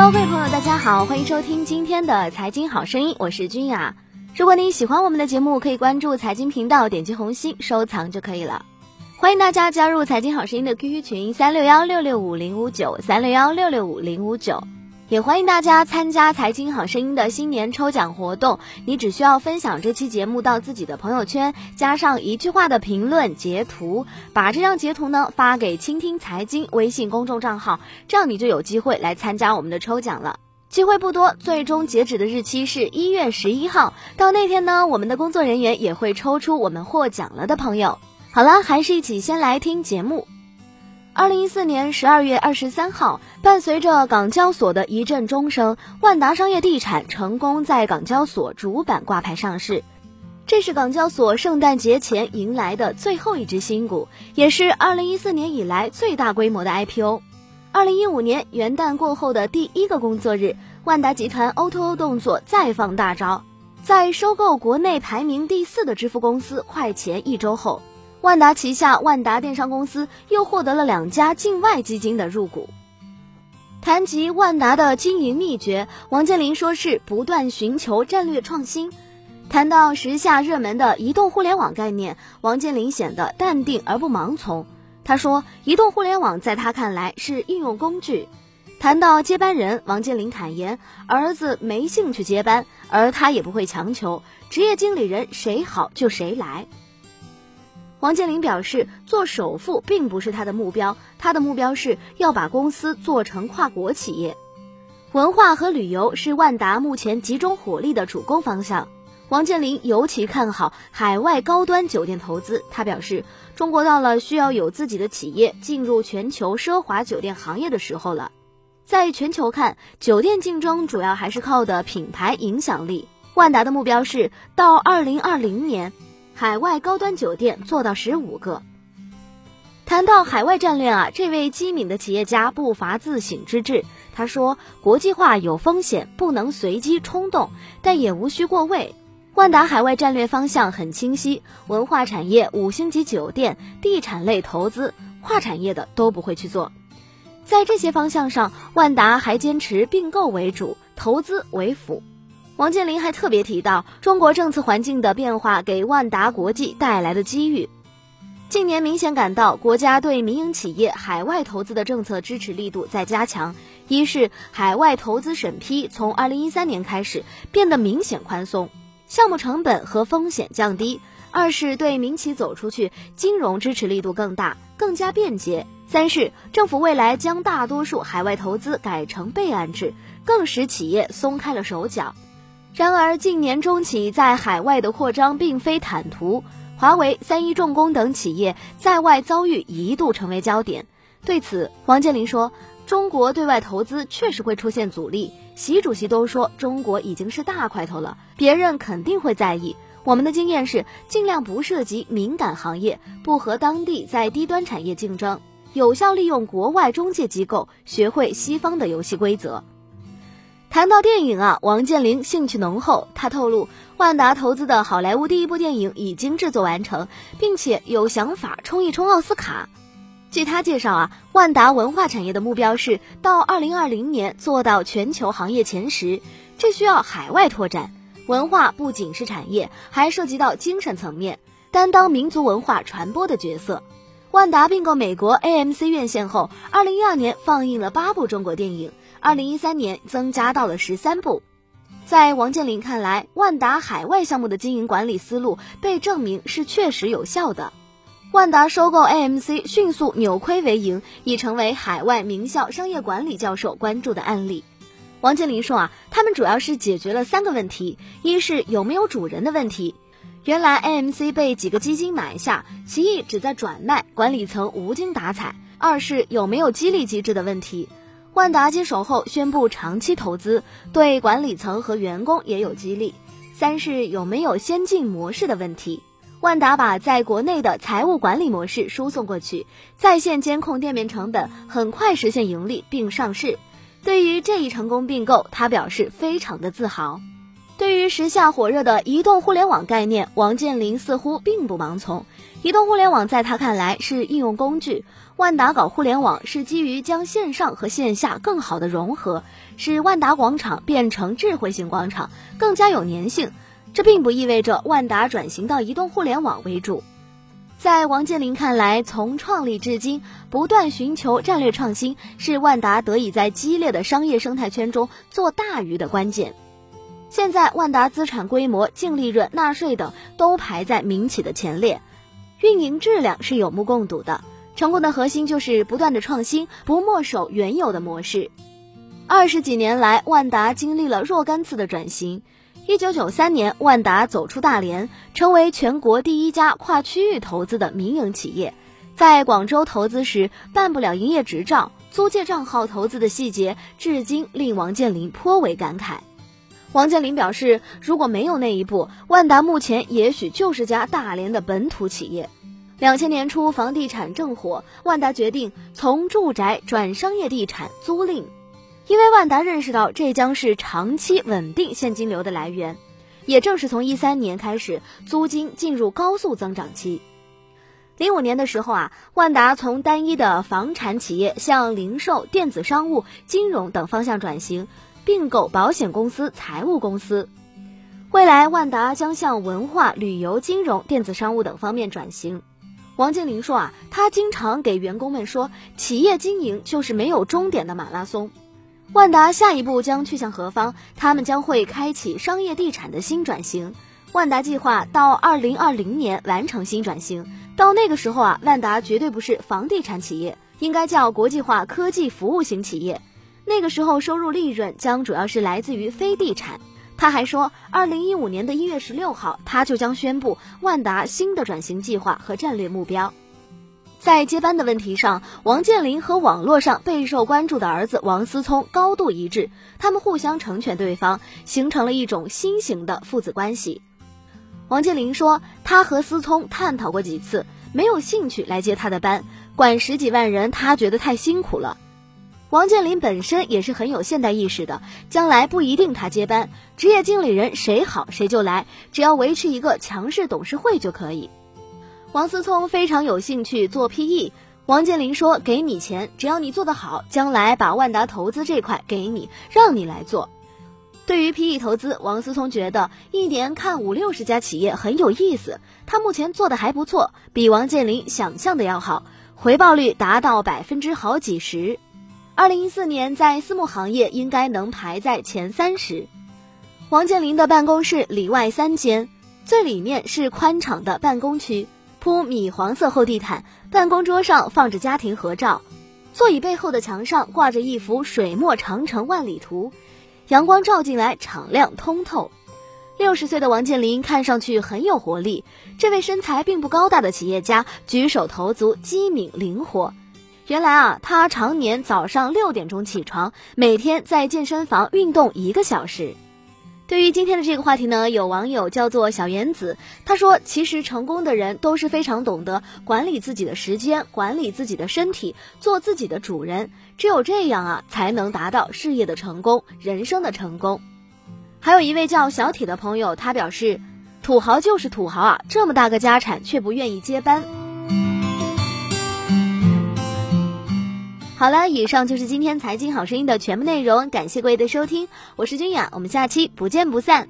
各位朋友，大家好，欢迎收听今天的财经好声音，我是君雅。如果你喜欢我们的节目，可以关注财经频道，点击红心收藏就可以了。欢迎大家加入财经好声音的 QQ 群三六幺六六五零五九三六幺六六五零五九。也欢迎大家参加《财经好声音》的新年抽奖活动，你只需要分享这期节目到自己的朋友圈，加上一句话的评论截图，把这张截图呢发给“倾听财经”微信公众账号，这样你就有机会来参加我们的抽奖了。机会不多，最终截止的日期是一月十一号，到那天呢，我们的工作人员也会抽出我们获奖了的朋友。好了，还是一起先来听节目。二零一四年十二月二十三号，伴随着港交所的一阵钟声，万达商业地产成功在港交所主板挂牌上市。这是港交所圣诞节前迎来的最后一只新股，也是二零一四年以来最大规模的 IPO。二零一五年元旦过后的第一个工作日，万达集团 O2O 动作再放大招，在收购国内排名第四的支付公司快钱一周后。万达旗下万达电商公司又获得了两家境外基金的入股。谈及万达的经营秘诀，王健林说是不断寻求战略创新。谈到时下热门的移动互联网概念，王健林显得淡定而不盲从。他说，移动互联网在他看来是应用工具。谈到接班人，王健林坦言，儿子没兴趣接班，而他也不会强求，职业经理人谁好就谁来。王健林表示，做首富并不是他的目标，他的目标是要把公司做成跨国企业。文化和旅游是万达目前集中火力的主攻方向。王健林尤其看好海外高端酒店投资，他表示，中国到了需要有自己的企业进入全球奢华酒店行业的时候了。在全球看，酒店竞争主要还是靠的品牌影响力。万达的目标是到二零二零年。海外高端酒店做到十五个。谈到海外战略啊，这位机敏的企业家不乏自省之志。他说：“国际化有风险，不能随机冲动，但也无需过位。万达海外战略方向很清晰，文化产业、五星级酒店、地产类投资，跨产业的都不会去做。在这些方向上，万达还坚持并购为主，投资为辅。”王健林还特别提到，中国政策环境的变化给万达国际带来的机遇。近年明显感到，国家对民营企业海外投资的政策支持力度在加强。一是海外投资审批从二零一三年开始变得明显宽松，项目成本和风险降低；二是对民企走出去，金融支持力度更大，更加便捷；三是政府未来将大多数海外投资改成备案制，更使企业松开了手脚。然而，近年中企在海外的扩张并非坦途，华为、三一重工等企业在外遭遇一度成为焦点。对此，王健林说：“中国对外投资确实会出现阻力。习主席都说中国已经是大块头了，别人肯定会在意。我们的经验是，尽量不涉及敏感行业，不和当地在低端产业竞争，有效利用国外中介机构，学会西方的游戏规则。”谈到电影啊，王健林兴趣浓厚。他透露，万达投资的好莱坞第一部电影已经制作完成，并且有想法冲一冲奥斯卡。据他介绍啊，万达文化产业的目标是到二零二零年做到全球行业前十，这需要海外拓展。文化不仅是产业，还涉及到精神层面，担当民族文化传播的角色。万达并购美国 AMC 院线后，二零一二年放映了八部中国电影。二零一三年增加到了十三部，在王健林看来，万达海外项目的经营管理思路被证明是确实有效的。万达收购 AMC 迅速扭亏为盈，已成为海外名校商业管理教授关注的案例。王健林说啊，他们主要是解决了三个问题：一是有没有主人的问题，原来 AMC 被几个基金买下，其意只在转卖，管理层无精打采；二是有没有激励机制的问题。万达接手后宣布长期投资，对管理层和员工也有激励。三是有没有先进模式的问题？万达把在国内的财务管理模式输送过去，在线监控店面成本，很快实现盈利并上市。对于这一成功并购，他表示非常的自豪。对于时下火热的移动互联网概念，王健林似乎并不盲从。移动互联网在他看来是应用工具，万达搞互联网是基于将线上和线下更好的融合，使万达广场变成智慧型广场，更加有粘性。这并不意味着万达转型到移动互联网为主。在王健林看来，从创立至今，不断寻求战略创新，是万达得以在激烈的商业生态圈中做大鱼的关键。现在，万达资产规模、净利润、纳税等都排在民企的前列，运营质量是有目共睹的。成功的核心就是不断的创新，不墨守原有的模式。二十几年来，万达经历了若干次的转型。一九九三年，万达走出大连，成为全国第一家跨区域投资的民营企业。在广州投资时，办不了营业执照，租借账号投资的细节，至今令王健林颇为感慨。王健林表示，如果没有那一步，万达目前也许就是家大连的本土企业。两千年初，房地产正火，万达决定从住宅转商业地产租赁，因为万达认识到这将是长期稳定现金流的来源。也正是从一三年开始，租金进入高速增长期。零五年的时候啊，万达从单一的房产企业向零售、电子商务、金融等方向转型。并购保险公司、财务公司，未来万达将向文化、旅游、金融、电子商务等方面转型。王健林说啊，他经常给员工们说，企业经营就是没有终点的马拉松。万达下一步将去向何方？他们将会开启商业地产的新转型。万达计划到二零二零年完成新转型，到那个时候啊，万达绝对不是房地产企业，应该叫国际化科技服务型企业。那个时候，收入利润将主要是来自于非地产。他还说，二零一五年的一月十六号，他就将宣布万达新的转型计划和战略目标。在接班的问题上，王健林和网络上备受关注的儿子王思聪高度一致，他们互相成全对方，形成了一种新型的父子关系。王健林说，他和思聪探讨过几次，没有兴趣来接他的班，管十几万人，他觉得太辛苦了。王健林本身也是很有现代意识的，将来不一定他接班，职业经理人谁好谁就来，只要维持一个强势董事会就可以。王思聪非常有兴趣做 PE，王健林说：“给你钱，只要你做得好，将来把万达投资这块给你，让你来做。”对于 PE 投资，王思聪觉得一年看五六十家企业很有意思，他目前做的还不错，比王健林想象的要好，回报率达到百分之好几十。二零一四年，在私募行业应该能排在前三十。王健林的办公室里外三间，最里面是宽敞的办公区，铺米黄色厚地毯，办公桌上放着家庭合照，座椅背后的墙上挂着一幅水墨长城万里图，阳光照进来，敞亮通透。六十岁的王健林看上去很有活力，这位身材并不高大的企业家举手投足机敏灵活。原来啊，他常年早上六点钟起床，每天在健身房运动一个小时。对于今天的这个话题呢，有网友叫做小原子，他说：“其实成功的人都是非常懂得管理自己的时间，管理自己的身体，做自己的主人。只有这样啊，才能达到事业的成功，人生的成功。”还有一位叫小铁的朋友，他表示：“土豪就是土豪啊，这么大个家产却不愿意接班。”好了，以上就是今天财经好声音的全部内容，感谢各位的收听，我是君雅，我们下期不见不散。